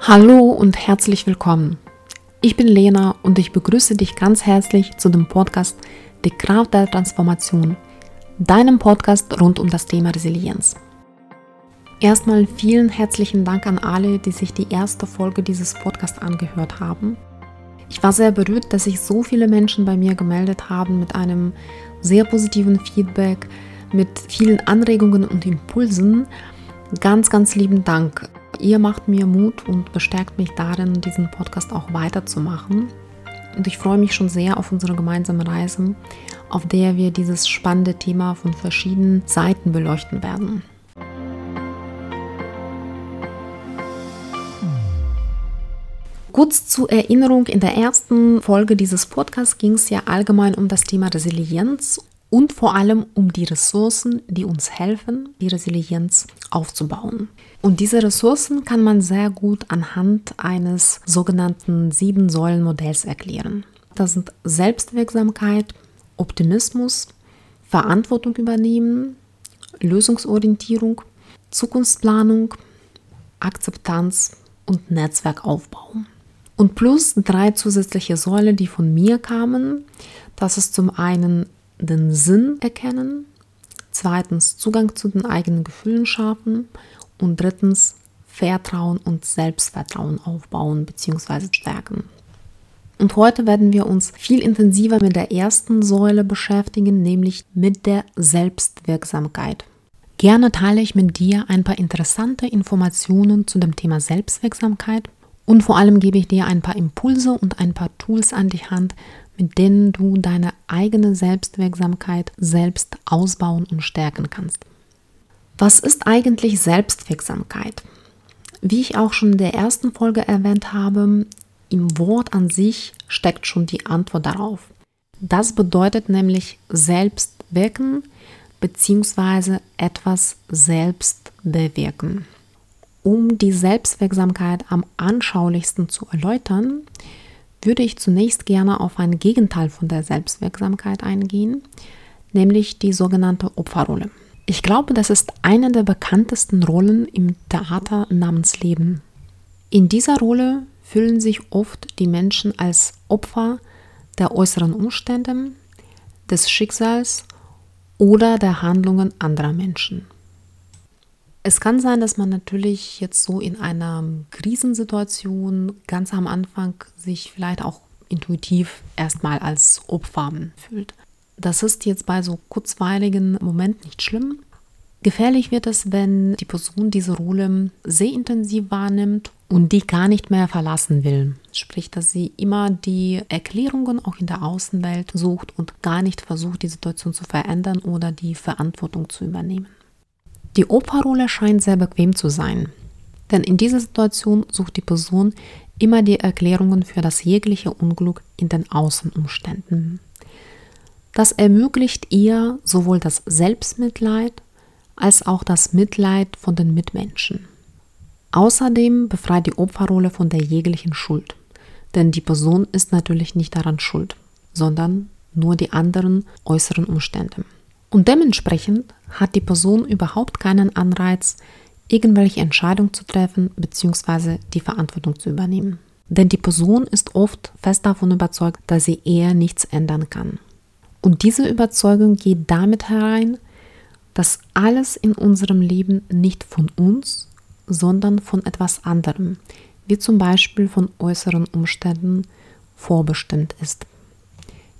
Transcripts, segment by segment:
Hallo und herzlich willkommen. Ich bin Lena und ich begrüße dich ganz herzlich zu dem Podcast Die Kraft der Transformation, deinem Podcast rund um das Thema Resilienz. Erstmal vielen herzlichen Dank an alle, die sich die erste Folge dieses Podcasts angehört haben. Ich war sehr berührt, dass sich so viele Menschen bei mir gemeldet haben mit einem sehr positiven Feedback, mit vielen Anregungen und Impulsen. Ganz, ganz lieben Dank. Ihr macht mir Mut und bestärkt mich darin, diesen Podcast auch weiterzumachen. Und ich freue mich schon sehr auf unsere gemeinsame Reise, auf der wir dieses spannende Thema von verschiedenen Seiten beleuchten werden. Kurz zur Erinnerung, in der ersten Folge dieses Podcasts ging es ja allgemein um das Thema Resilienz und vor allem um die Ressourcen, die uns helfen, die Resilienz aufzubauen. Und diese Ressourcen kann man sehr gut anhand eines sogenannten Sieben-Säulen-Modells erklären. Das sind Selbstwirksamkeit, Optimismus, Verantwortung übernehmen, Lösungsorientierung, Zukunftsplanung, Akzeptanz und Netzwerkaufbau. Und plus drei zusätzliche Säulen, die von mir kamen. Das ist zum einen den Sinn erkennen, zweitens Zugang zu den eigenen Gefühlen schaffen und drittens Vertrauen und Selbstvertrauen aufbauen bzw. stärken. Und heute werden wir uns viel intensiver mit der ersten Säule beschäftigen, nämlich mit der Selbstwirksamkeit. Gerne teile ich mit dir ein paar interessante Informationen zu dem Thema Selbstwirksamkeit und vor allem gebe ich dir ein paar Impulse und ein paar Tools an die Hand, mit denen du deine eigene Selbstwirksamkeit selbst ausbauen und stärken kannst. Was ist eigentlich Selbstwirksamkeit? Wie ich auch schon in der ersten Folge erwähnt habe, im Wort an sich steckt schon die Antwort darauf. Das bedeutet nämlich selbst wirken bzw. etwas selbst bewirken. Um die Selbstwirksamkeit am anschaulichsten zu erläutern, würde ich zunächst gerne auf ein Gegenteil von der Selbstwirksamkeit eingehen, nämlich die sogenannte Opferrolle. Ich glaube, das ist eine der bekanntesten Rollen im Theater namens Leben. In dieser Rolle fühlen sich oft die Menschen als Opfer der äußeren Umstände, des Schicksals oder der Handlungen anderer Menschen. Es kann sein, dass man natürlich jetzt so in einer Krisensituation ganz am Anfang sich vielleicht auch intuitiv erstmal als Opfer fühlt. Das ist jetzt bei so kurzweiligen Momenten nicht schlimm. Gefährlich wird es, wenn die Person diese Rolle sehr intensiv wahrnimmt und die gar nicht mehr verlassen will. Sprich, dass sie immer die Erklärungen auch in der Außenwelt sucht und gar nicht versucht, die Situation zu verändern oder die Verantwortung zu übernehmen. Die Opferrolle scheint sehr bequem zu sein, denn in dieser Situation sucht die Person immer die Erklärungen für das jegliche Unglück in den Außenumständen. Das ermöglicht ihr sowohl das Selbstmitleid als auch das Mitleid von den Mitmenschen. Außerdem befreit die Opferrolle von der jeglichen Schuld, denn die Person ist natürlich nicht daran schuld, sondern nur die anderen äußeren Umstände. Und dementsprechend hat die Person überhaupt keinen Anreiz, irgendwelche Entscheidungen zu treffen bzw. die Verantwortung zu übernehmen. Denn die Person ist oft fest davon überzeugt, dass sie eher nichts ändern kann. Und diese Überzeugung geht damit herein, dass alles in unserem Leben nicht von uns, sondern von etwas anderem, wie zum Beispiel von äußeren Umständen, vorbestimmt ist.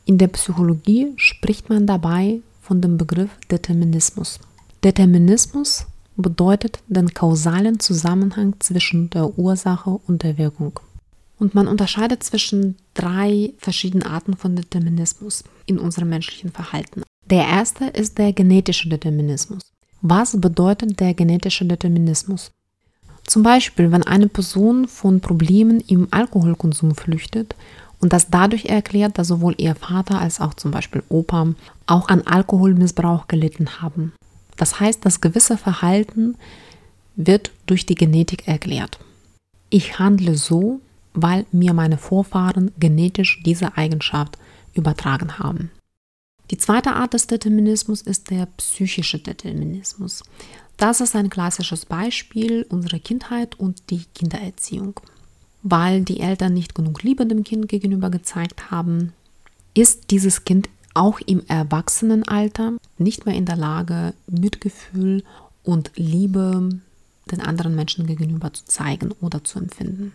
In der Psychologie spricht man dabei von dem Begriff Determinismus. Determinismus bedeutet den kausalen Zusammenhang zwischen der Ursache und der Wirkung. Und man unterscheidet zwischen drei verschiedenen Arten von Determinismus in unserem menschlichen Verhalten. Der erste ist der genetische Determinismus. Was bedeutet der genetische Determinismus? Zum Beispiel, wenn eine Person von Problemen im Alkoholkonsum flüchtet und das dadurch erklärt, dass sowohl ihr Vater als auch zum Beispiel Opa auch an Alkoholmissbrauch gelitten haben. Das heißt, das gewisse Verhalten wird durch die Genetik erklärt. Ich handle so, weil mir meine Vorfahren genetisch diese Eigenschaft übertragen haben. Die zweite Art des Determinismus ist der psychische Determinismus. Das ist ein klassisches Beispiel unserer Kindheit und die Kindererziehung. Weil die Eltern nicht genug Liebe dem Kind gegenüber gezeigt haben, ist dieses Kind auch im Erwachsenenalter nicht mehr in der Lage, Mitgefühl und Liebe den anderen Menschen gegenüber zu zeigen oder zu empfinden.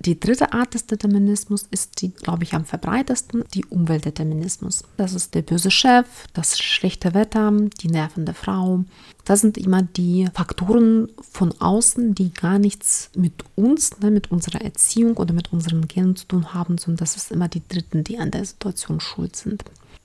Die dritte Art des Determinismus ist die, glaube ich, am verbreitesten, die Umweltdeterminismus. Das ist der böse Chef, das schlechte Wetter, die nervende Frau. Das sind immer die Faktoren von außen, die gar nichts mit uns, ne, mit unserer Erziehung oder mit unseren Genen zu tun haben, sondern das ist immer die Dritten, die an der Situation schuld sind.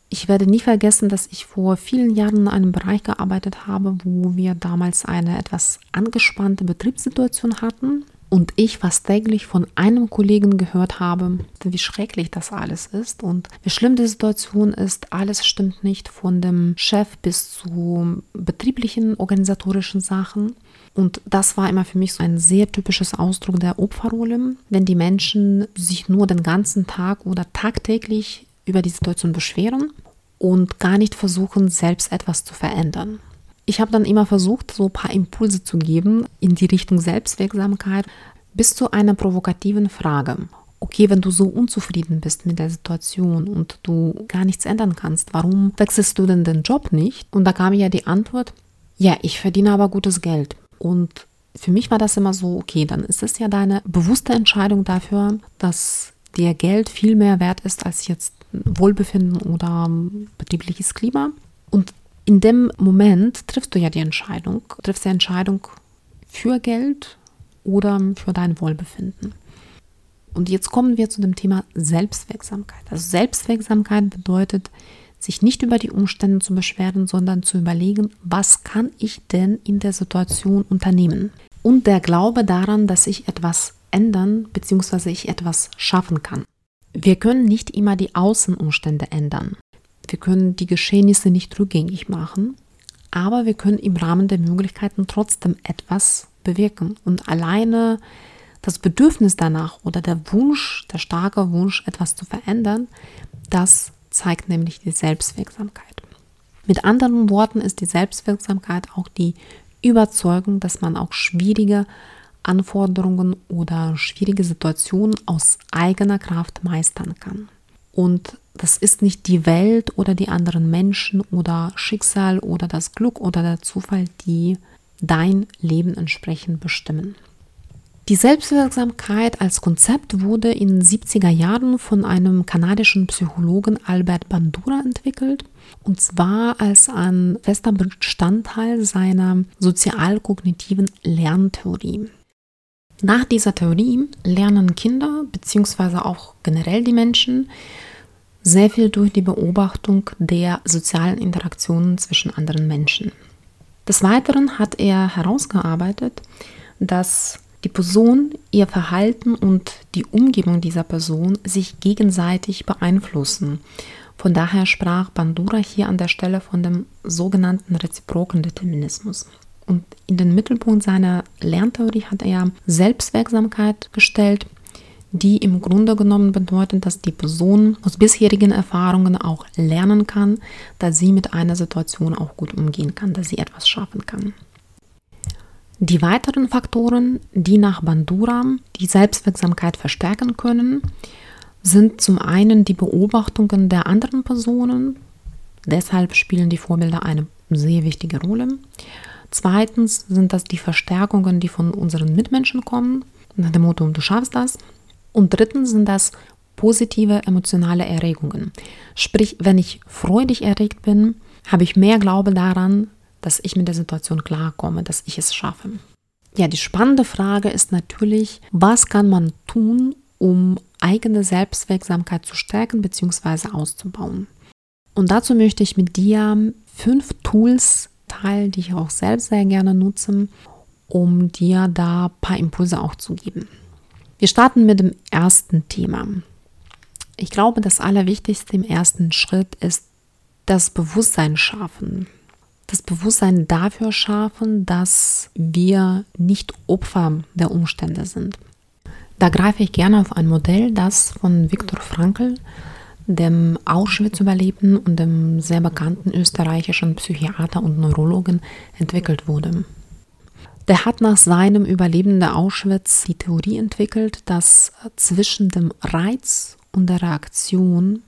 Ich werde nie vergessen, dass ich vor vielen Jahren in einem Bereich gearbeitet habe, wo wir damals eine etwas angespannte Betriebssituation hatten und ich fast täglich von einem Kollegen gehört habe, wie schrecklich das alles ist und wie schlimm die Situation ist. Alles stimmt nicht von dem Chef bis zu betrieblichen, organisatorischen Sachen. Und das war immer für mich so ein sehr typisches Ausdruck der Opferrolle, wenn die Menschen sich nur den ganzen Tag oder tagtäglich über die Situation beschweren und gar nicht versuchen, selbst etwas zu verändern. Ich habe dann immer versucht, so ein paar Impulse zu geben in die Richtung Selbstwirksamkeit bis zu einer provokativen Frage. Okay, wenn du so unzufrieden bist mit der Situation und du gar nichts ändern kannst, warum wechselst du denn den Job nicht? Und da kam ja die Antwort, ja, ich verdiene aber gutes Geld. Und für mich war das immer so, okay, dann ist es ja deine bewusste Entscheidung dafür, dass dir Geld viel mehr wert ist als jetzt Wohlbefinden oder betriebliches Klima. Und in dem Moment triffst du ja die Entscheidung, triffst die Entscheidung für Geld oder für dein Wohlbefinden. Und jetzt kommen wir zu dem Thema Selbstwirksamkeit. Also Selbstwirksamkeit bedeutet, sich nicht über die Umstände zu beschweren, sondern zu überlegen, was kann ich denn in der Situation unternehmen? Und der Glaube daran, dass ich etwas ändern bzw. ich etwas schaffen kann. Wir können nicht immer die Außenumstände ändern. Wir können die Geschehnisse nicht rückgängig machen, aber wir können im Rahmen der Möglichkeiten trotzdem etwas bewirken. Und alleine das Bedürfnis danach oder der Wunsch, der starke Wunsch, etwas zu verändern, das zeigt nämlich die Selbstwirksamkeit. Mit anderen Worten ist die Selbstwirksamkeit auch die Überzeugung, dass man auch schwierige Anforderungen oder schwierige Situationen aus eigener Kraft meistern kann. Und das ist nicht die Welt oder die anderen Menschen oder Schicksal oder das Glück oder der Zufall, die dein Leben entsprechend bestimmen. Die Selbstwirksamkeit als Konzept wurde in den 70er Jahren von einem kanadischen Psychologen Albert Bandura entwickelt und zwar als ein fester Bestandteil seiner sozialkognitiven Lerntheorie. Nach dieser Theorie lernen Kinder bzw. auch generell die Menschen sehr viel durch die Beobachtung der sozialen Interaktionen zwischen anderen Menschen. Des Weiteren hat er herausgearbeitet, dass die Person, ihr Verhalten und die Umgebung dieser Person sich gegenseitig beeinflussen. Von daher sprach Bandura hier an der Stelle von dem sogenannten reziproken Determinismus. Und in den Mittelpunkt seiner Lerntheorie hat er Selbstwirksamkeit gestellt, die im Grunde genommen bedeutet, dass die Person aus bisherigen Erfahrungen auch lernen kann, dass sie mit einer Situation auch gut umgehen kann, dass sie etwas schaffen kann. Die weiteren Faktoren, die nach Bandura die Selbstwirksamkeit verstärken können, sind zum einen die Beobachtungen der anderen Personen. Deshalb spielen die Vorbilder eine sehr wichtige Rolle. Zweitens sind das die Verstärkungen, die von unseren Mitmenschen kommen, nach dem Motto, du schaffst das. Und drittens sind das positive emotionale Erregungen. Sprich, wenn ich freudig erregt bin, habe ich mehr Glaube daran, dass ich mit der Situation klarkomme, dass ich es schaffe. Ja, die spannende Frage ist natürlich, was kann man tun, um eigene Selbstwirksamkeit zu stärken bzw. auszubauen? Und dazu möchte ich mit dir fünf Tools Teil, die ich auch selbst sehr gerne nutze, um dir da ein paar Impulse auch zu geben. Wir starten mit dem ersten Thema. Ich glaube, das Allerwichtigste im ersten Schritt ist das Bewusstsein schaffen. Das Bewusstsein dafür schaffen, dass wir nicht Opfer der Umstände sind. Da greife ich gerne auf ein Modell, das von Viktor Frankl dem Auschwitz-Überlebenden und dem sehr bekannten österreichischen Psychiater und Neurologen entwickelt wurde. Der hat nach seinem Überleben der Auschwitz die Theorie entwickelt, dass zwischen dem Reiz und der Reaktion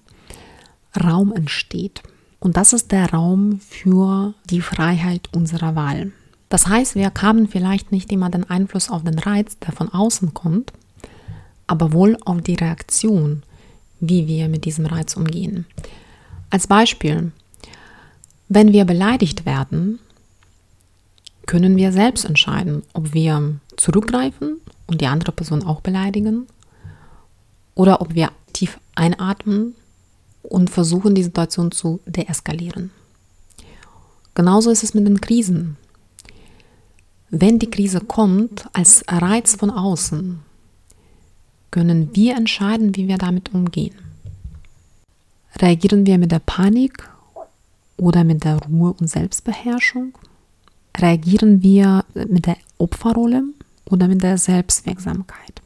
Raum entsteht. Und das ist der Raum für die Freiheit unserer Wahl. Das heißt, wir haben vielleicht nicht immer den Einfluss auf den Reiz, der von außen kommt, aber wohl auf die Reaktion, wie wir mit diesem Reiz umgehen. Als Beispiel, wenn wir beleidigt werden, können wir selbst entscheiden, ob wir zurückgreifen und die andere Person auch beleidigen oder ob wir tief einatmen und versuchen, die Situation zu deeskalieren. Genauso ist es mit den Krisen. Wenn die Krise kommt als Reiz von außen, können wir entscheiden, wie wir damit umgehen. Reagieren wir mit der Panik oder mit der Ruhe und Selbstbeherrschung? Reagieren wir mit der Opferrolle oder mit der Selbstwirksamkeit?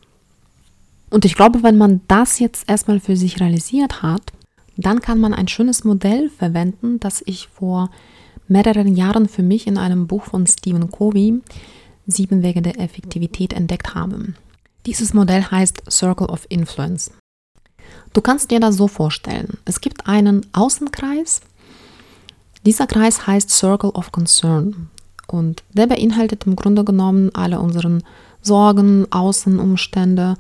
Und ich glaube, wenn man das jetzt erstmal für sich realisiert hat, dann kann man ein schönes Modell verwenden, das ich vor mehreren Jahren für mich in einem Buch von Stephen Covey, Sieben Wege der Effektivität, entdeckt habe. Dieses Modell heißt Circle of Influence. Du kannst dir das so vorstellen. Es gibt einen Außenkreis. Dieser Kreis heißt Circle of Concern. Und der beinhaltet im Grunde genommen alle unseren Sorgen, Außenumstände,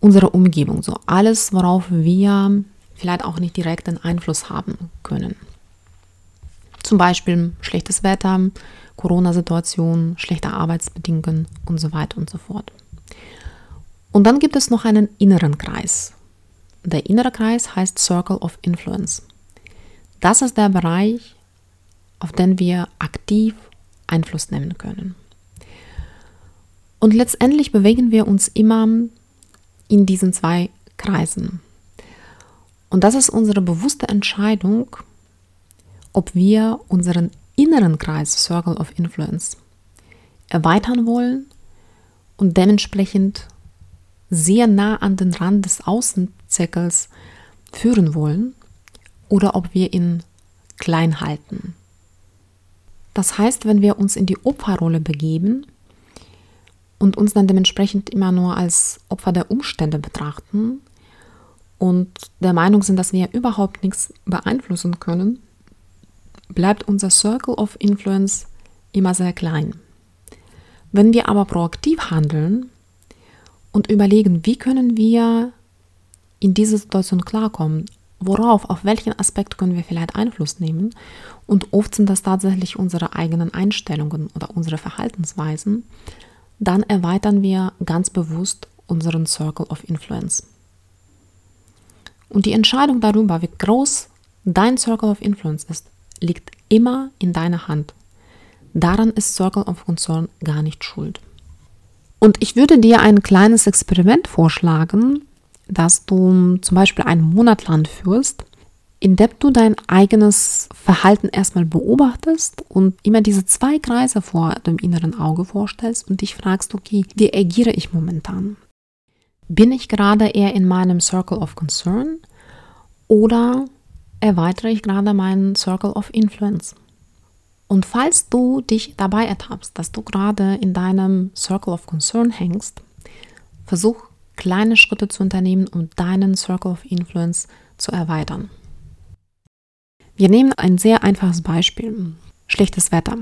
unsere Umgebung. So alles, worauf wir vielleicht auch nicht direkt einen Einfluss haben können. Zum Beispiel schlechtes Wetter, Corona-Situation, schlechte Arbeitsbedingungen und so weiter und so fort. Und dann gibt es noch einen inneren Kreis. Der innere Kreis heißt Circle of Influence. Das ist der Bereich, auf den wir aktiv Einfluss nehmen können. Und letztendlich bewegen wir uns immer in diesen zwei Kreisen. Und das ist unsere bewusste Entscheidung, ob wir unseren inneren Kreis Circle of Influence erweitern wollen und dementsprechend sehr nah an den Rand des Außenzirkels führen wollen oder ob wir ihn klein halten. Das heißt, wenn wir uns in die Opferrolle begeben und uns dann dementsprechend immer nur als Opfer der Umstände betrachten und der Meinung sind, dass wir überhaupt nichts beeinflussen können, bleibt unser Circle of Influence immer sehr klein. Wenn wir aber proaktiv handeln und überlegen, wie können wir in diese Situation klarkommen, worauf, auf welchen Aspekt können wir vielleicht Einfluss nehmen und oft sind das tatsächlich unsere eigenen Einstellungen oder unsere Verhaltensweisen, dann erweitern wir ganz bewusst unseren Circle of Influence. Und die Entscheidung darüber, wie groß dein Circle of Influence ist, liegt immer in deiner Hand. Daran ist Circle of Concern gar nicht schuld. Und ich würde dir ein kleines Experiment vorschlagen, dass du zum Beispiel einen Monat lang führst, in dem du dein eigenes Verhalten erstmal beobachtest und immer diese zwei Kreise vor dem inneren Auge vorstellst und dich fragst, okay, wie agiere ich momentan? Bin ich gerade eher in meinem Circle of Concern oder erweitere ich gerade meinen Circle of Influence. Und falls du dich dabei ertappst, dass du gerade in deinem Circle of Concern hängst, versuch kleine Schritte zu unternehmen, um deinen Circle of Influence zu erweitern. Wir nehmen ein sehr einfaches Beispiel. Schlechtes Wetter.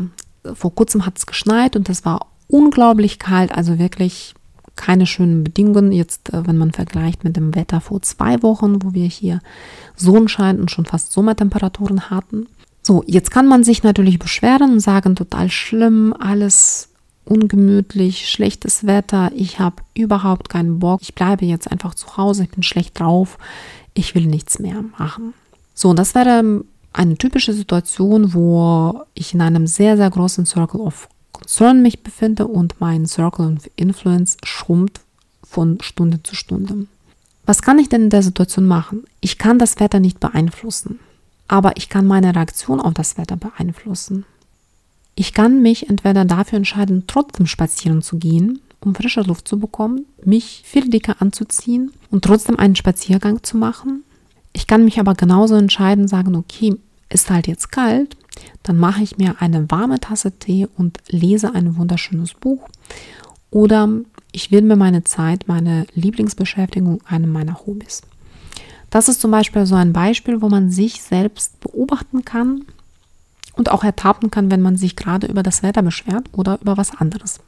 Vor kurzem hat es geschneit und es war unglaublich kalt, also wirklich keine schönen Bedingungen. Jetzt, äh, wenn man vergleicht mit dem Wetter vor zwei Wochen, wo wir hier Sonnenschein und schon fast Sommertemperaturen hatten. So, jetzt kann man sich natürlich beschweren und sagen, total schlimm, alles ungemütlich, schlechtes Wetter, ich habe überhaupt keinen Bock, ich bleibe jetzt einfach zu Hause, ich bin schlecht drauf, ich will nichts mehr machen. So, das wäre eine typische Situation, wo ich in einem sehr, sehr großen Circle of Concern mich befinde und mein Circle of Influence schrumpft von Stunde zu Stunde. Was kann ich denn in der Situation machen? Ich kann das Wetter nicht beeinflussen, aber ich kann meine Reaktion auf das Wetter beeinflussen. Ich kann mich entweder dafür entscheiden, trotzdem spazieren zu gehen, um frische Luft zu bekommen, mich viel dicker anzuziehen und trotzdem einen Spaziergang zu machen. Ich kann mich aber genauso entscheiden, sagen, okay, ist halt jetzt kalt, dann mache ich mir eine warme Tasse Tee und lese ein wunderschönes Buch. Oder ich widme meine Zeit, meine Lieblingsbeschäftigung einem meiner Hobbys. Das ist zum Beispiel so ein Beispiel, wo man sich selbst beobachten kann und auch ertappen kann, wenn man sich gerade über das Wetter beschwert oder über was anderes.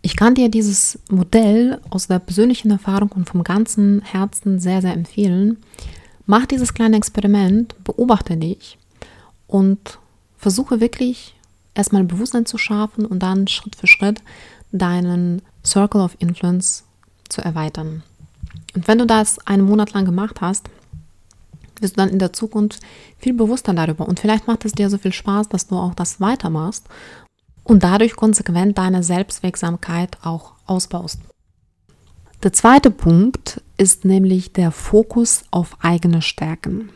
Ich kann dir dieses Modell aus der persönlichen Erfahrung und vom ganzen Herzen sehr, sehr empfehlen. Mach dieses kleine Experiment, beobachte dich und versuche wirklich erstmal Bewusstsein zu schaffen und dann Schritt für Schritt deinen Circle of Influence zu erweitern. Und wenn du das einen Monat lang gemacht hast, wirst du dann in der Zukunft viel bewusster darüber. Und vielleicht macht es dir so viel Spaß, dass du auch das weitermachst und dadurch konsequent deine Selbstwirksamkeit auch ausbaust. Der zweite Punkt ist nämlich der Fokus auf eigene Stärken.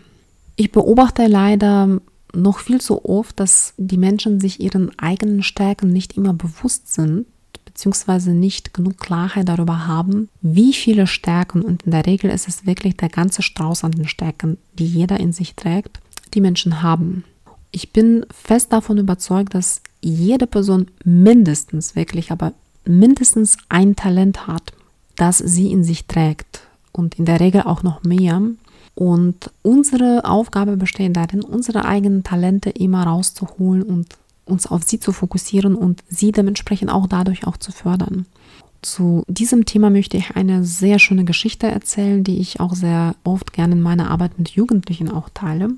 Ich beobachte leider noch viel zu oft, dass die Menschen sich ihren eigenen Stärken nicht immer bewusst sind beziehungsweise nicht genug Klarheit darüber haben, wie viele Stärken, und in der Regel ist es wirklich der ganze Strauß an den Stärken, die jeder in sich trägt, die Menschen haben. Ich bin fest davon überzeugt, dass jede Person mindestens, wirklich, aber mindestens ein Talent hat, das sie in sich trägt und in der Regel auch noch mehr. Und unsere Aufgabe besteht darin, unsere eigenen Talente immer rauszuholen und uns auf sie zu fokussieren und sie dementsprechend auch dadurch auch zu fördern. Zu diesem Thema möchte ich eine sehr schöne Geschichte erzählen, die ich auch sehr oft gerne in meiner Arbeit mit Jugendlichen auch teile.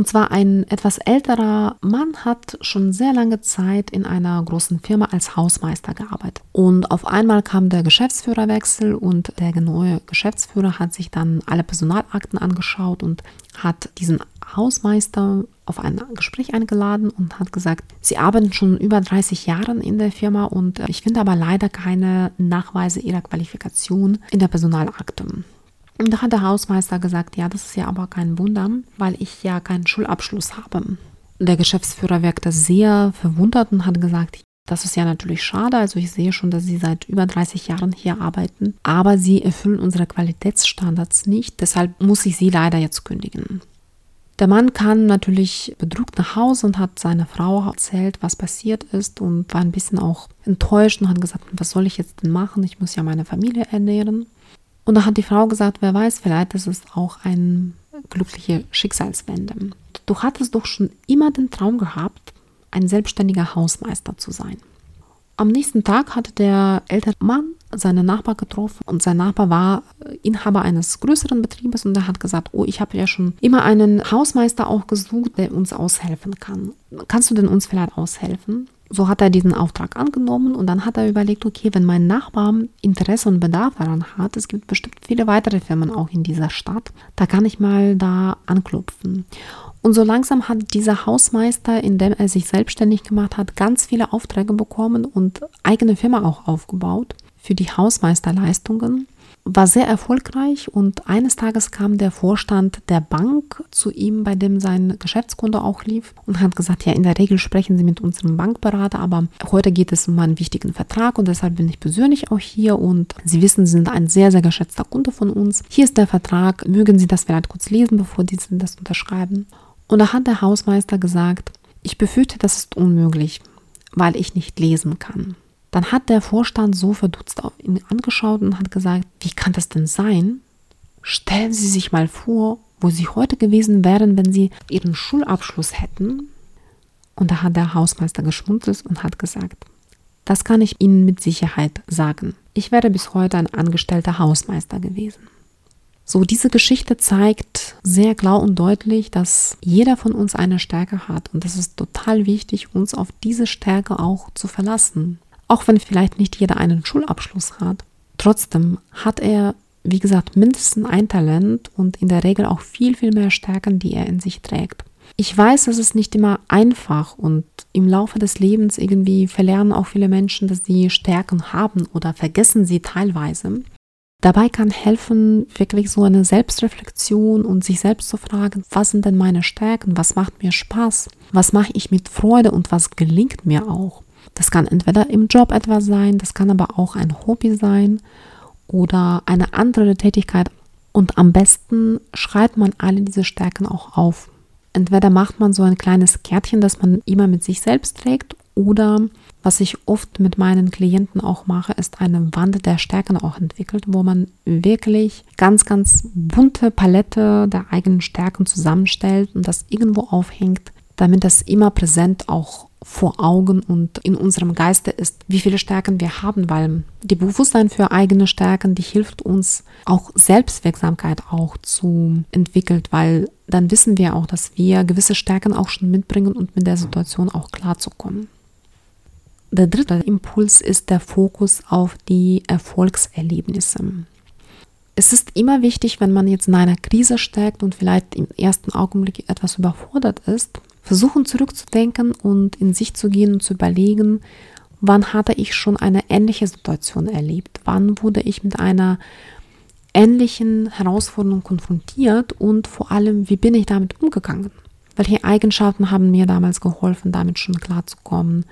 Und zwar ein etwas älterer Mann hat schon sehr lange Zeit in einer großen Firma als Hausmeister gearbeitet. Und auf einmal kam der Geschäftsführerwechsel und der neue Geschäftsführer hat sich dann alle Personalakten angeschaut und hat diesen Hausmeister auf ein Gespräch eingeladen und hat gesagt, sie arbeiten schon über 30 Jahre in der Firma und ich finde aber leider keine Nachweise ihrer Qualifikation in der Personalakte. Und da hat der Hausmeister gesagt, ja, das ist ja aber kein Wunder, weil ich ja keinen Schulabschluss habe. Der Geschäftsführer wirkte sehr verwundert und hat gesagt, das ist ja natürlich schade. Also ich sehe schon, dass Sie seit über 30 Jahren hier arbeiten, aber Sie erfüllen unsere Qualitätsstandards nicht. Deshalb muss ich Sie leider jetzt kündigen. Der Mann kam natürlich bedrückt nach Hause und hat seiner Frau erzählt, was passiert ist und war ein bisschen auch enttäuscht und hat gesagt, was soll ich jetzt denn machen? Ich muss ja meine Familie ernähren. Und da hat die Frau gesagt, wer weiß, vielleicht ist es auch eine glückliche Schicksalswende. Du hattest doch schon immer den Traum gehabt, ein selbstständiger Hausmeister zu sein. Am nächsten Tag hatte der ältere Mann seinen Nachbar getroffen und sein Nachbar war Inhaber eines größeren Betriebes und er hat gesagt, oh, ich habe ja schon immer einen Hausmeister auch gesucht, der uns aushelfen kann. Kannst du denn uns vielleicht aushelfen? so hat er diesen Auftrag angenommen und dann hat er überlegt, okay, wenn mein Nachbar Interesse und Bedarf daran hat, es gibt bestimmt viele weitere Firmen auch in dieser Stadt, da kann ich mal da anklopfen. Und so langsam hat dieser Hausmeister, indem er sich selbstständig gemacht hat, ganz viele Aufträge bekommen und eigene Firma auch aufgebaut für die Hausmeisterleistungen war sehr erfolgreich und eines Tages kam der Vorstand der Bank zu ihm, bei dem sein Geschäftskonto auch lief und hat gesagt, ja, in der Regel sprechen Sie mit unserem Bankberater, aber heute geht es um einen wichtigen Vertrag und deshalb bin ich persönlich auch hier und Sie wissen, Sie sind ein sehr, sehr geschätzter Kunde von uns. Hier ist der Vertrag, mögen Sie das vielleicht kurz lesen, bevor Sie das unterschreiben. Und da hat der Hausmeister gesagt, ich befürchte, das ist unmöglich, weil ich nicht lesen kann. Dann hat der Vorstand so verdutzt auf ihn angeschaut und hat gesagt, wie kann das denn sein? Stellen Sie sich mal vor, wo Sie heute gewesen wären, wenn Sie Ihren Schulabschluss hätten. Und da hat der Hausmeister geschmunzelt und hat gesagt, das kann ich Ihnen mit Sicherheit sagen. Ich wäre bis heute ein angestellter Hausmeister gewesen. So, diese Geschichte zeigt sehr klar und deutlich, dass jeder von uns eine Stärke hat und es ist total wichtig, uns auf diese Stärke auch zu verlassen auch wenn vielleicht nicht jeder einen Schulabschluss hat. Trotzdem hat er, wie gesagt, mindestens ein Talent und in der Regel auch viel, viel mehr Stärken, die er in sich trägt. Ich weiß, es ist nicht immer einfach und im Laufe des Lebens irgendwie verlernen auch viele Menschen, dass sie Stärken haben oder vergessen sie teilweise. Dabei kann helfen wirklich so eine Selbstreflexion und sich selbst zu fragen, was sind denn meine Stärken, was macht mir Spaß, was mache ich mit Freude und was gelingt mir auch. Das kann entweder im Job etwas sein, das kann aber auch ein Hobby sein oder eine andere Tätigkeit Und am besten schreibt man alle diese Stärken auch auf. Entweder macht man so ein kleines Kärtchen, das man immer mit sich selbst trägt, oder was ich oft mit meinen Klienten auch mache, ist eine Wand der Stärken auch entwickelt, wo man wirklich ganz, ganz bunte Palette der eigenen Stärken zusammenstellt und das irgendwo aufhängt, damit das immer präsent auch vor Augen und in unserem Geiste ist, wie viele Stärken wir haben, weil die Bewusstsein für eigene Stärken, die hilft uns auch Selbstwirksamkeit auch zu entwickeln, weil dann wissen wir auch, dass wir gewisse Stärken auch schon mitbringen und mit der Situation auch klarzukommen. Der dritte Impuls ist der Fokus auf die Erfolgserlebnisse. Es ist immer wichtig, wenn man jetzt in einer Krise steckt und vielleicht im ersten Augenblick etwas überfordert ist, versuchen zurückzudenken und in sich zu gehen und zu überlegen, wann hatte ich schon eine ähnliche Situation erlebt, wann wurde ich mit einer ähnlichen Herausforderung konfrontiert und vor allem, wie bin ich damit umgegangen? Welche Eigenschaften haben mir damals geholfen, damit schon klarzukommen?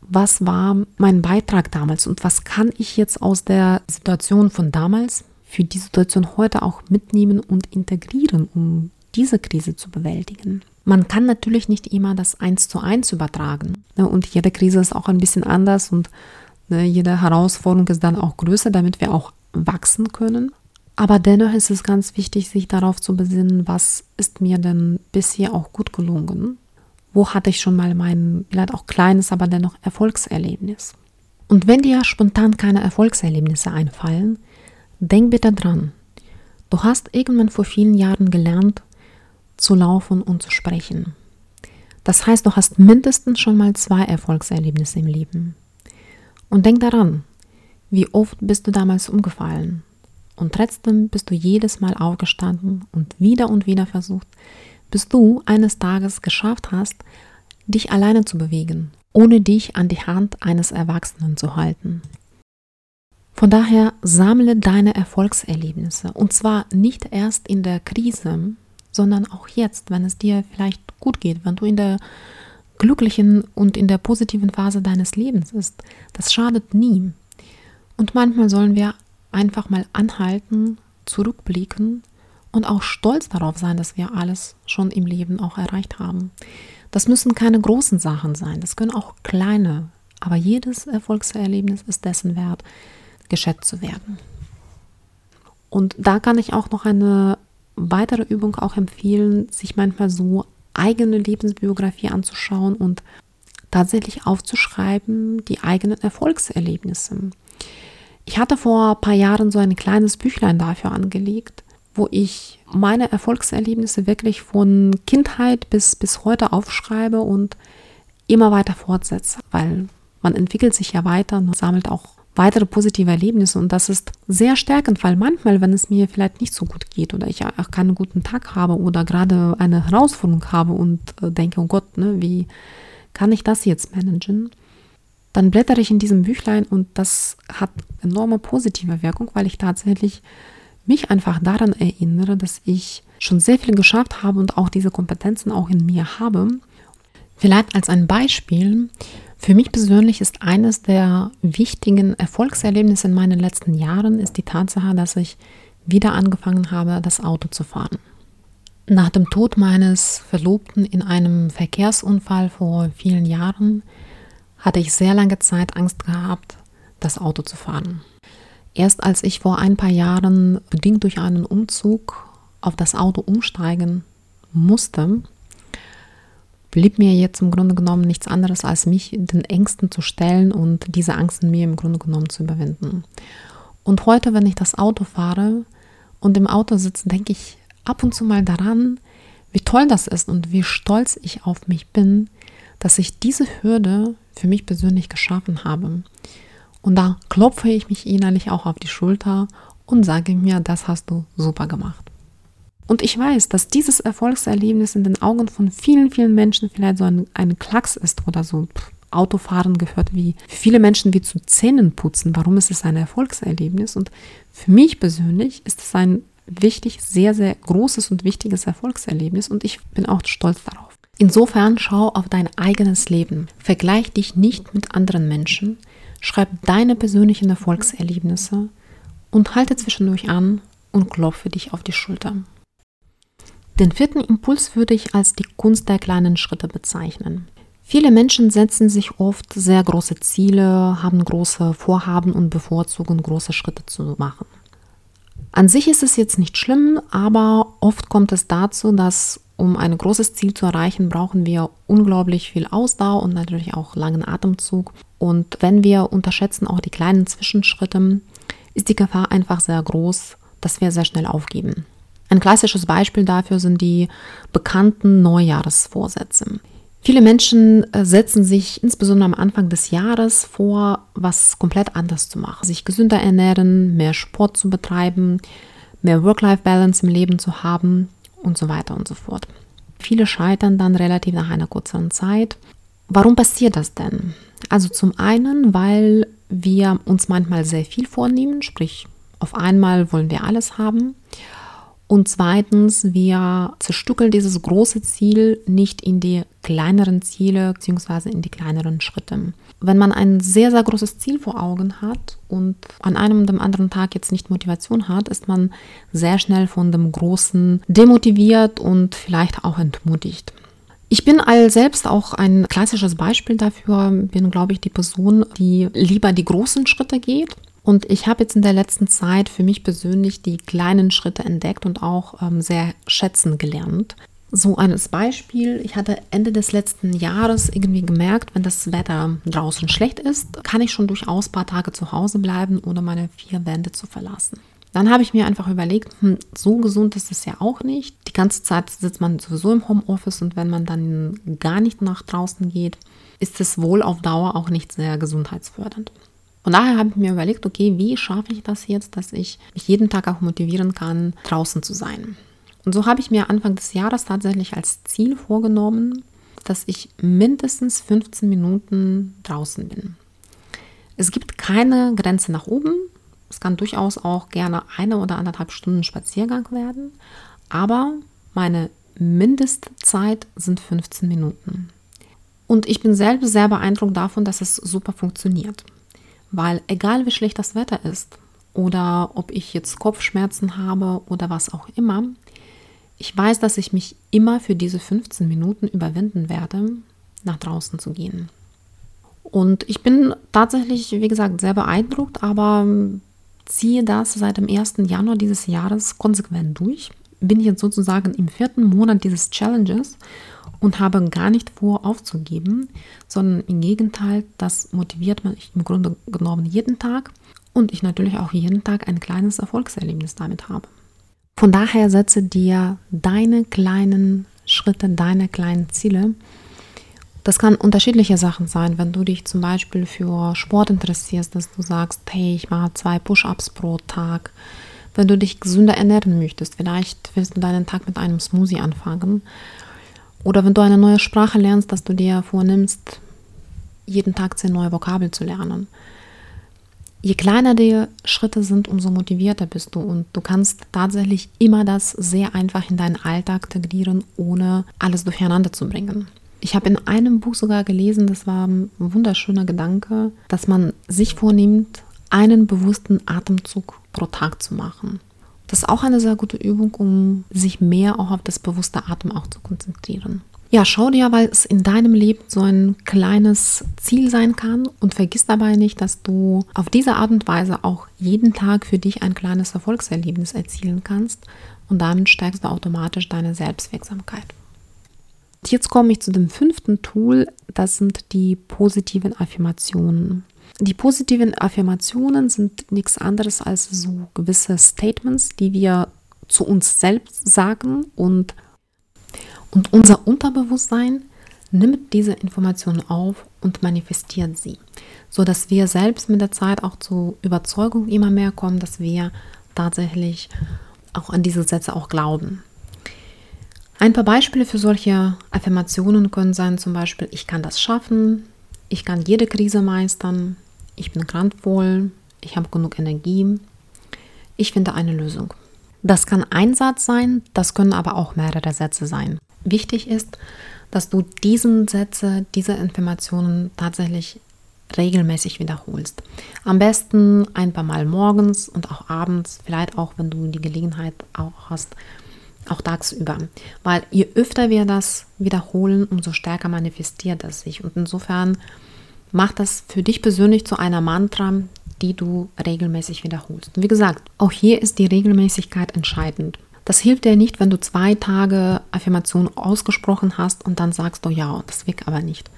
Was war mein Beitrag damals und was kann ich jetzt aus der Situation von damals für die Situation heute auch mitnehmen und integrieren, um diese Krise zu bewältigen? Man kann natürlich nicht immer das eins zu eins übertragen. Ne? Und jede Krise ist auch ein bisschen anders und ne, jede Herausforderung ist dann auch größer, damit wir auch wachsen können. Aber dennoch ist es ganz wichtig, sich darauf zu besinnen, was ist mir denn bisher auch gut gelungen? Wo hatte ich schon mal mein, vielleicht auch kleines, aber dennoch Erfolgserlebnis? Und wenn dir spontan keine Erfolgserlebnisse einfallen, denk bitte dran. Du hast irgendwann vor vielen Jahren gelernt, zu laufen und zu sprechen. Das heißt, du hast mindestens schon mal zwei Erfolgserlebnisse im Leben. Und denk daran, wie oft bist du damals umgefallen und trotzdem bist du jedes Mal aufgestanden und wieder und wieder versucht, bis du eines Tages geschafft hast, dich alleine zu bewegen, ohne dich an die Hand eines Erwachsenen zu halten. Von daher sammle deine Erfolgserlebnisse und zwar nicht erst in der Krise, sondern auch jetzt, wenn es dir vielleicht gut geht, wenn du in der glücklichen und in der positiven Phase deines Lebens bist. Das schadet nie. Und manchmal sollen wir einfach mal anhalten, zurückblicken und auch stolz darauf sein, dass wir alles schon im Leben auch erreicht haben. Das müssen keine großen Sachen sein, das können auch kleine, aber jedes Erfolgserlebnis ist dessen wert, geschätzt zu werden. Und da kann ich auch noch eine weitere Übung auch empfehlen, sich manchmal so eigene Lebensbiografie anzuschauen und tatsächlich aufzuschreiben, die eigenen Erfolgserlebnisse. Ich hatte vor ein paar Jahren so ein kleines Büchlein dafür angelegt, wo ich meine Erfolgserlebnisse wirklich von Kindheit bis, bis heute aufschreibe und immer weiter fortsetze, weil man entwickelt sich ja weiter und sammelt auch weitere positive Erlebnisse und das ist sehr stärkend, weil manchmal, wenn es mir vielleicht nicht so gut geht oder ich auch keinen guten Tag habe oder gerade eine Herausforderung habe und äh, denke, oh Gott, ne, wie kann ich das jetzt managen? Dann blättere ich in diesem Büchlein und das hat enorme positive Wirkung, weil ich tatsächlich mich einfach daran erinnere, dass ich schon sehr viel geschafft habe und auch diese Kompetenzen auch in mir habe. Vielleicht als ein Beispiel, für mich persönlich ist eines der wichtigen Erfolgserlebnisse in meinen letzten Jahren ist die Tatsache, dass ich wieder angefangen habe, das Auto zu fahren. Nach dem Tod meines Verlobten in einem Verkehrsunfall vor vielen Jahren hatte ich sehr lange Zeit Angst gehabt, das Auto zu fahren. Erst als ich vor ein paar Jahren bedingt durch einen Umzug auf das Auto umsteigen musste, blieb mir jetzt im Grunde genommen nichts anderes, als mich den Ängsten zu stellen und diese Angst in mir im Grunde genommen zu überwinden. Und heute, wenn ich das Auto fahre und im Auto sitze, denke ich ab und zu mal daran, wie toll das ist und wie stolz ich auf mich bin, dass ich diese Hürde für mich persönlich geschaffen habe. Und da klopfe ich mich innerlich auch auf die Schulter und sage mir, das hast du super gemacht. Und ich weiß, dass dieses Erfolgserlebnis in den Augen von vielen, vielen Menschen vielleicht so ein, ein Klacks ist oder so. Autofahren gehört wie viele Menschen wie zu Zähnenputzen. Warum ist es ein Erfolgserlebnis? Und für mich persönlich ist es ein wichtig, sehr, sehr großes und wichtiges Erfolgserlebnis und ich bin auch stolz darauf. Insofern schau auf dein eigenes Leben. Vergleich dich nicht mit anderen Menschen. Schreib deine persönlichen Erfolgserlebnisse und halte zwischendurch an und klopfe dich auf die Schulter. Den vierten Impuls würde ich als die Kunst der kleinen Schritte bezeichnen. Viele Menschen setzen sich oft sehr große Ziele, haben große Vorhaben und bevorzugen große Schritte zu machen. An sich ist es jetzt nicht schlimm, aber oft kommt es dazu, dass um ein großes Ziel zu erreichen, brauchen wir unglaublich viel Ausdauer und natürlich auch langen Atemzug. Und wenn wir unterschätzen auch die kleinen Zwischenschritte, ist die Gefahr einfach sehr groß, dass wir sehr schnell aufgeben. Ein klassisches Beispiel dafür sind die bekannten Neujahresvorsätze. Viele Menschen äh, setzen sich insbesondere am Anfang des Jahres vor, was komplett anders zu machen. Sich gesünder ernähren, mehr Sport zu betreiben, mehr Work-Life-Balance im Leben zu haben und so weiter und so fort. Viele scheitern dann relativ nach einer kurzen Zeit. Warum passiert das denn? Also zum einen, weil wir uns manchmal sehr viel vornehmen, sprich auf einmal wollen wir alles haben. Und zweitens, wir zerstückeln dieses große Ziel nicht in die kleineren Ziele bzw. in die kleineren Schritte. Wenn man ein sehr, sehr großes Ziel vor Augen hat und an einem oder anderen Tag jetzt nicht Motivation hat, ist man sehr schnell von dem Großen demotiviert und vielleicht auch entmutigt. Ich bin all selbst auch ein klassisches Beispiel dafür, bin, glaube ich, die Person, die lieber die großen Schritte geht und ich habe jetzt in der letzten Zeit für mich persönlich die kleinen Schritte entdeckt und auch ähm, sehr schätzen gelernt. So ein Beispiel, ich hatte Ende des letzten Jahres irgendwie gemerkt, wenn das Wetter draußen schlecht ist, kann ich schon durchaus ein paar Tage zu Hause bleiben, ohne meine vier Wände zu verlassen. Dann habe ich mir einfach überlegt, hm, so gesund ist es ja auch nicht. Die ganze Zeit sitzt man sowieso im Homeoffice und wenn man dann gar nicht nach draußen geht, ist es wohl auf Dauer auch nicht sehr gesundheitsfördernd. Von daher habe ich mir überlegt, okay, wie schaffe ich das jetzt, dass ich mich jeden Tag auch motivieren kann, draußen zu sein. Und so habe ich mir Anfang des Jahres tatsächlich als Ziel vorgenommen, dass ich mindestens 15 Minuten draußen bin. Es gibt keine Grenze nach oben. Es kann durchaus auch gerne eine oder anderthalb Stunden Spaziergang werden. Aber meine Mindestzeit sind 15 Minuten. Und ich bin selbst sehr beeindruckt davon, dass es super funktioniert. Weil egal wie schlecht das Wetter ist oder ob ich jetzt Kopfschmerzen habe oder was auch immer, ich weiß, dass ich mich immer für diese 15 Minuten überwinden werde, nach draußen zu gehen. Und ich bin tatsächlich, wie gesagt, sehr beeindruckt, aber ziehe das seit dem 1. Januar dieses Jahres konsequent durch. Bin jetzt sozusagen im vierten Monat dieses Challenges und habe gar nicht vor, aufzugeben, sondern im Gegenteil, das motiviert mich im Grunde genommen jeden Tag und ich natürlich auch jeden Tag ein kleines Erfolgserlebnis damit habe. Von daher setze dir deine kleinen Schritte, deine kleinen Ziele. Das kann unterschiedliche Sachen sein, wenn du dich zum Beispiel für Sport interessierst, dass du sagst, hey, ich mache zwei Push-ups pro Tag. Wenn du dich gesünder ernähren möchtest, vielleicht willst du deinen Tag mit einem Smoothie anfangen oder wenn du eine neue Sprache lernst, dass du dir vornimmst, jeden Tag zehn neue Vokabeln zu lernen. Je kleiner die Schritte sind, umso motivierter bist du und du kannst tatsächlich immer das sehr einfach in deinen Alltag integrieren, ohne alles durcheinander zu bringen. Ich habe in einem Buch sogar gelesen, das war ein wunderschöner Gedanke, dass man sich vornimmt, einen bewussten Atemzug pro Tag zu machen. Das ist auch eine sehr gute Übung, um sich mehr auch auf das bewusste Atmen auch zu konzentrieren. Ja, schau dir, weil es in deinem Leben so ein kleines Ziel sein kann und vergiss dabei nicht, dass du auf diese Art und Weise auch jeden Tag für dich ein kleines Erfolgserlebnis erzielen kannst und damit stärkst du automatisch deine Selbstwirksamkeit. Jetzt komme ich zu dem fünften Tool, das sind die positiven Affirmationen. Die positiven Affirmationen sind nichts anderes als so gewisse Statements, die wir zu uns selbst sagen und, und unser Unterbewusstsein nimmt diese Informationen auf und manifestiert sie, so dass wir selbst mit der Zeit auch zur Überzeugung immer mehr kommen, dass wir tatsächlich auch an diese Sätze auch glauben. Ein paar Beispiele für solche Affirmationen können sein zum Beispiel, ich kann das schaffen, ich kann jede Krise meistern, ich bin kraftvoll, ich habe genug Energie, ich finde eine Lösung. Das kann ein Satz sein, das können aber auch mehrere Sätze sein. Wichtig ist, dass du diesen Sätze, diese Informationen tatsächlich regelmäßig wiederholst. Am besten ein paar Mal morgens und auch abends, vielleicht auch, wenn du die Gelegenheit auch hast, auch tagsüber. Weil je öfter wir das wiederholen, umso stärker manifestiert es sich. Und insofern macht das für dich persönlich zu einer Mantra, die du regelmäßig wiederholst. Und wie gesagt, auch hier ist die Regelmäßigkeit entscheidend. Das hilft dir nicht, wenn du zwei Tage Affirmation ausgesprochen hast und dann sagst du, ja, das wirkt aber nicht.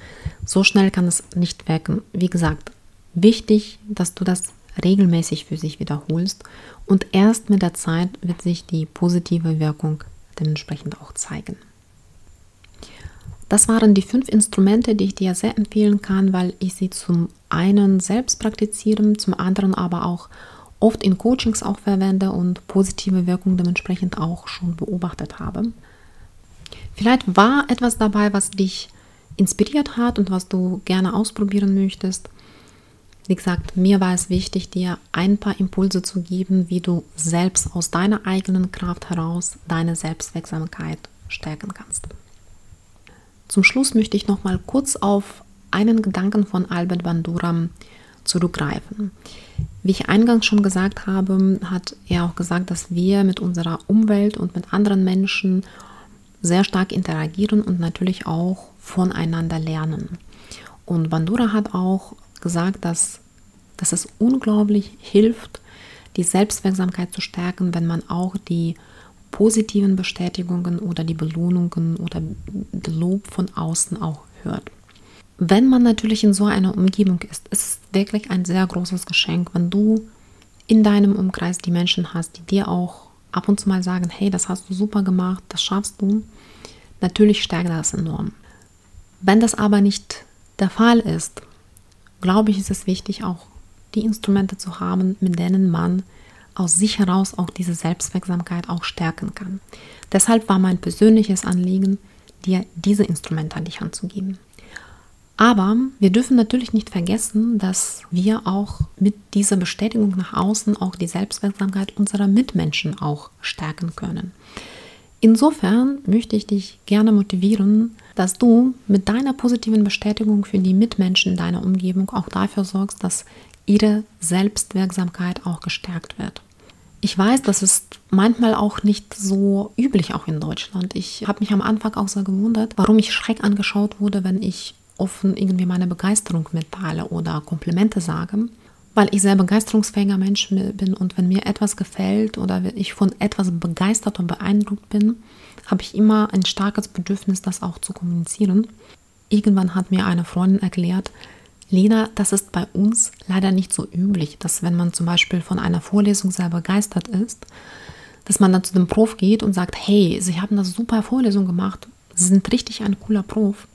So schnell kann es nicht wirken. Wie gesagt, wichtig, dass du das regelmäßig für sich wiederholst und erst mit der Zeit wird sich die positive Wirkung dementsprechend auch zeigen. Das waren die fünf Instrumente, die ich dir sehr empfehlen kann, weil ich sie zum einen selbst praktiziere, zum anderen aber auch oft in Coachings auch verwende und positive Wirkung dementsprechend auch schon beobachtet habe. Vielleicht war etwas dabei, was dich inspiriert hat und was du gerne ausprobieren möchtest. Wie gesagt, mir war es wichtig, dir ein paar Impulse zu geben, wie du selbst aus deiner eigenen Kraft heraus deine Selbstwirksamkeit stärken kannst. Zum Schluss möchte ich noch mal kurz auf einen Gedanken von Albert Bandura zurückgreifen. Wie ich eingangs schon gesagt habe, hat er auch gesagt, dass wir mit unserer Umwelt und mit anderen Menschen sehr stark interagieren und natürlich auch voneinander lernen. Und Bandura hat auch gesagt, dass, dass es unglaublich hilft, die Selbstwirksamkeit zu stärken, wenn man auch die positiven Bestätigungen oder die Belohnungen oder Lob von außen auch hört. Wenn man natürlich in so einer Umgebung ist, ist es wirklich ein sehr großes Geschenk, wenn du in deinem Umkreis die Menschen hast, die dir auch ab und zu mal sagen, hey, das hast du super gemacht, das schaffst du. Natürlich stärkt das enorm. Wenn das aber nicht der Fall ist, glaube ich, ist es wichtig, auch die Instrumente zu haben, mit denen man aus sich heraus auch diese Selbstwirksamkeit auch stärken kann. Deshalb war mein persönliches Anliegen, dir diese Instrumente an die Hand zu geben. Aber wir dürfen natürlich nicht vergessen, dass wir auch mit dieser Bestätigung nach außen auch die Selbstwirksamkeit unserer Mitmenschen auch stärken können. Insofern möchte ich dich gerne motivieren, dass du mit deiner positiven Bestätigung für die Mitmenschen in deiner Umgebung auch dafür sorgst, dass ihre Selbstwirksamkeit auch gestärkt wird. Ich weiß, das ist manchmal auch nicht so üblich, auch in Deutschland. Ich habe mich am Anfang auch sehr gewundert, warum ich schreck angeschaut wurde, wenn ich offen irgendwie meine Begeisterung mitteile oder Komplimente sage, weil ich sehr begeisterungsfähiger Mensch bin und wenn mir etwas gefällt oder ich von etwas begeistert und beeindruckt bin, habe ich immer ein starkes Bedürfnis, das auch zu kommunizieren. Irgendwann hat mir eine Freundin erklärt, Lena, das ist bei uns leider nicht so üblich, dass wenn man zum Beispiel von einer Vorlesung sehr begeistert ist, dass man dann zu dem Prof geht und sagt, hey, Sie haben das super Vorlesung gemacht, Sie sind richtig ein cooler Prof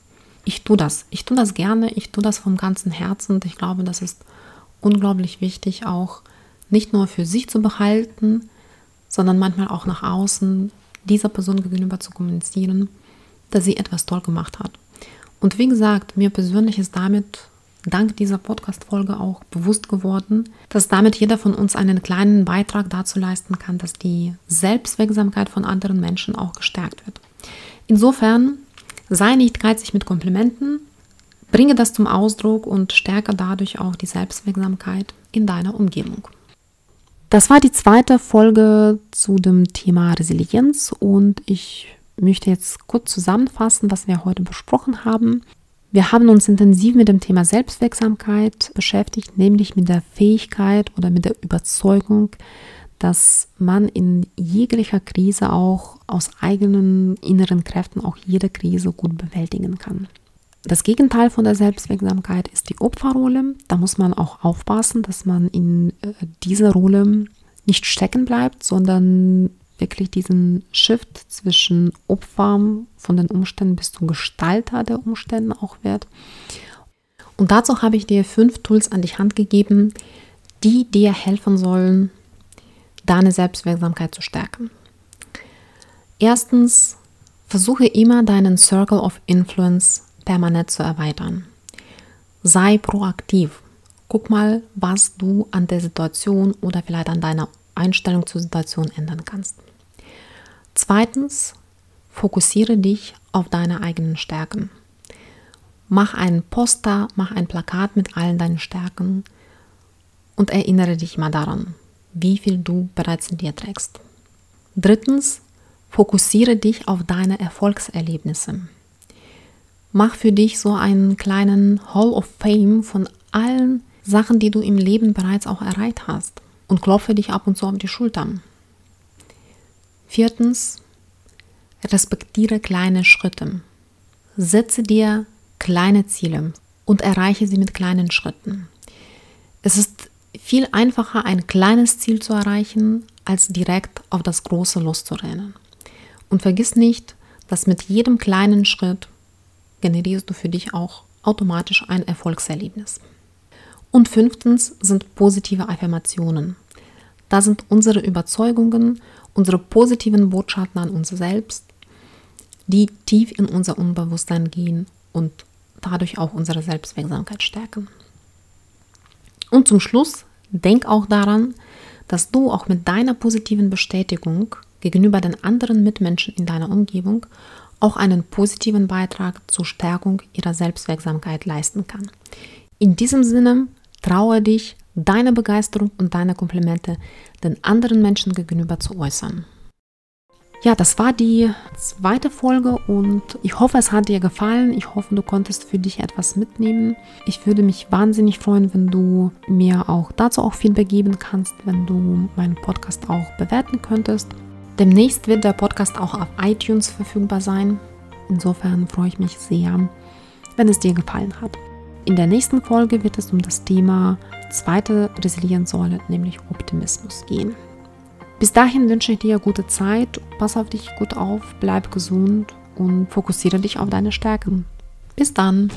ich tue das. Ich tue das gerne, ich tue das vom ganzen Herzen und ich glaube, das ist unglaublich wichtig, auch nicht nur für sich zu behalten, sondern manchmal auch nach außen dieser Person gegenüber zu kommunizieren, dass sie etwas toll gemacht hat. Und wie gesagt, mir persönlich ist damit dank dieser Podcast-Folge auch bewusst geworden, dass damit jeder von uns einen kleinen Beitrag dazu leisten kann, dass die Selbstwirksamkeit von anderen Menschen auch gestärkt wird. Insofern Sei nicht geizig mit Komplimenten, bringe das zum Ausdruck und stärke dadurch auch die Selbstwirksamkeit in deiner Umgebung. Das war die zweite Folge zu dem Thema Resilienz und ich möchte jetzt kurz zusammenfassen, was wir heute besprochen haben. Wir haben uns intensiv mit dem Thema Selbstwirksamkeit beschäftigt, nämlich mit der Fähigkeit oder mit der Überzeugung, dass man in jeglicher Krise auch aus eigenen inneren Kräften auch jede Krise gut bewältigen kann. Das Gegenteil von der Selbstwirksamkeit ist die Opferrolle. Da muss man auch aufpassen, dass man in äh, dieser Rolle nicht stecken bleibt, sondern wirklich diesen Shift zwischen Opfer von den Umständen bis zum Gestalter der Umstände auch wird. Und dazu habe ich dir fünf Tools an die Hand gegeben, die dir helfen sollen, deine Selbstwirksamkeit zu stärken. Erstens, versuche immer deinen Circle of Influence permanent zu erweitern. Sei proaktiv. Guck mal, was du an der Situation oder vielleicht an deiner Einstellung zur Situation ändern kannst. Zweitens, fokussiere dich auf deine eigenen Stärken. Mach ein Poster, mach ein Plakat mit allen deinen Stärken und erinnere dich mal daran, wie viel du bereits in dir trägst. Drittens, fokussiere dich auf deine Erfolgserlebnisse. Mach für dich so einen kleinen Hall of Fame von allen Sachen, die du im Leben bereits auch erreicht hast und klopfe dich ab und zu auf die Schultern. Viertens, respektiere kleine Schritte. Setze dir kleine Ziele und erreiche sie mit kleinen Schritten. Es ist viel einfacher, ein kleines Ziel zu erreichen, als direkt auf das große loszurennen. Und vergiss nicht, dass mit jedem kleinen Schritt generierst du für dich auch automatisch ein Erfolgserlebnis. Und fünftens sind positive Affirmationen. Da sind unsere Überzeugungen, unsere positiven Botschaften an uns selbst, die tief in unser Unbewusstsein gehen und dadurch auch unsere Selbstwirksamkeit stärken. Und zum Schluss denk auch daran, dass du auch mit deiner positiven Bestätigung gegenüber den anderen Mitmenschen in deiner Umgebung auch einen positiven Beitrag zur Stärkung ihrer Selbstwirksamkeit leisten kann. In diesem Sinne traue dich, deine Begeisterung und deine Komplimente den anderen Menschen gegenüber zu äußern. Ja, das war die zweite Folge und ich hoffe, es hat dir gefallen. Ich hoffe, du konntest für dich etwas mitnehmen. Ich würde mich wahnsinnig freuen, wenn du mir auch dazu auch Feedback geben kannst, wenn du meinen Podcast auch bewerten könntest. Demnächst wird der Podcast auch auf iTunes verfügbar sein. Insofern freue ich mich sehr, wenn es dir gefallen hat. In der nächsten Folge wird es um das Thema zweite Resilienzsäule, nämlich Optimismus gehen. Bis dahin wünsche ich dir gute Zeit, pass auf dich gut auf, bleib gesund und fokussiere dich auf deine Stärken. Bis dann!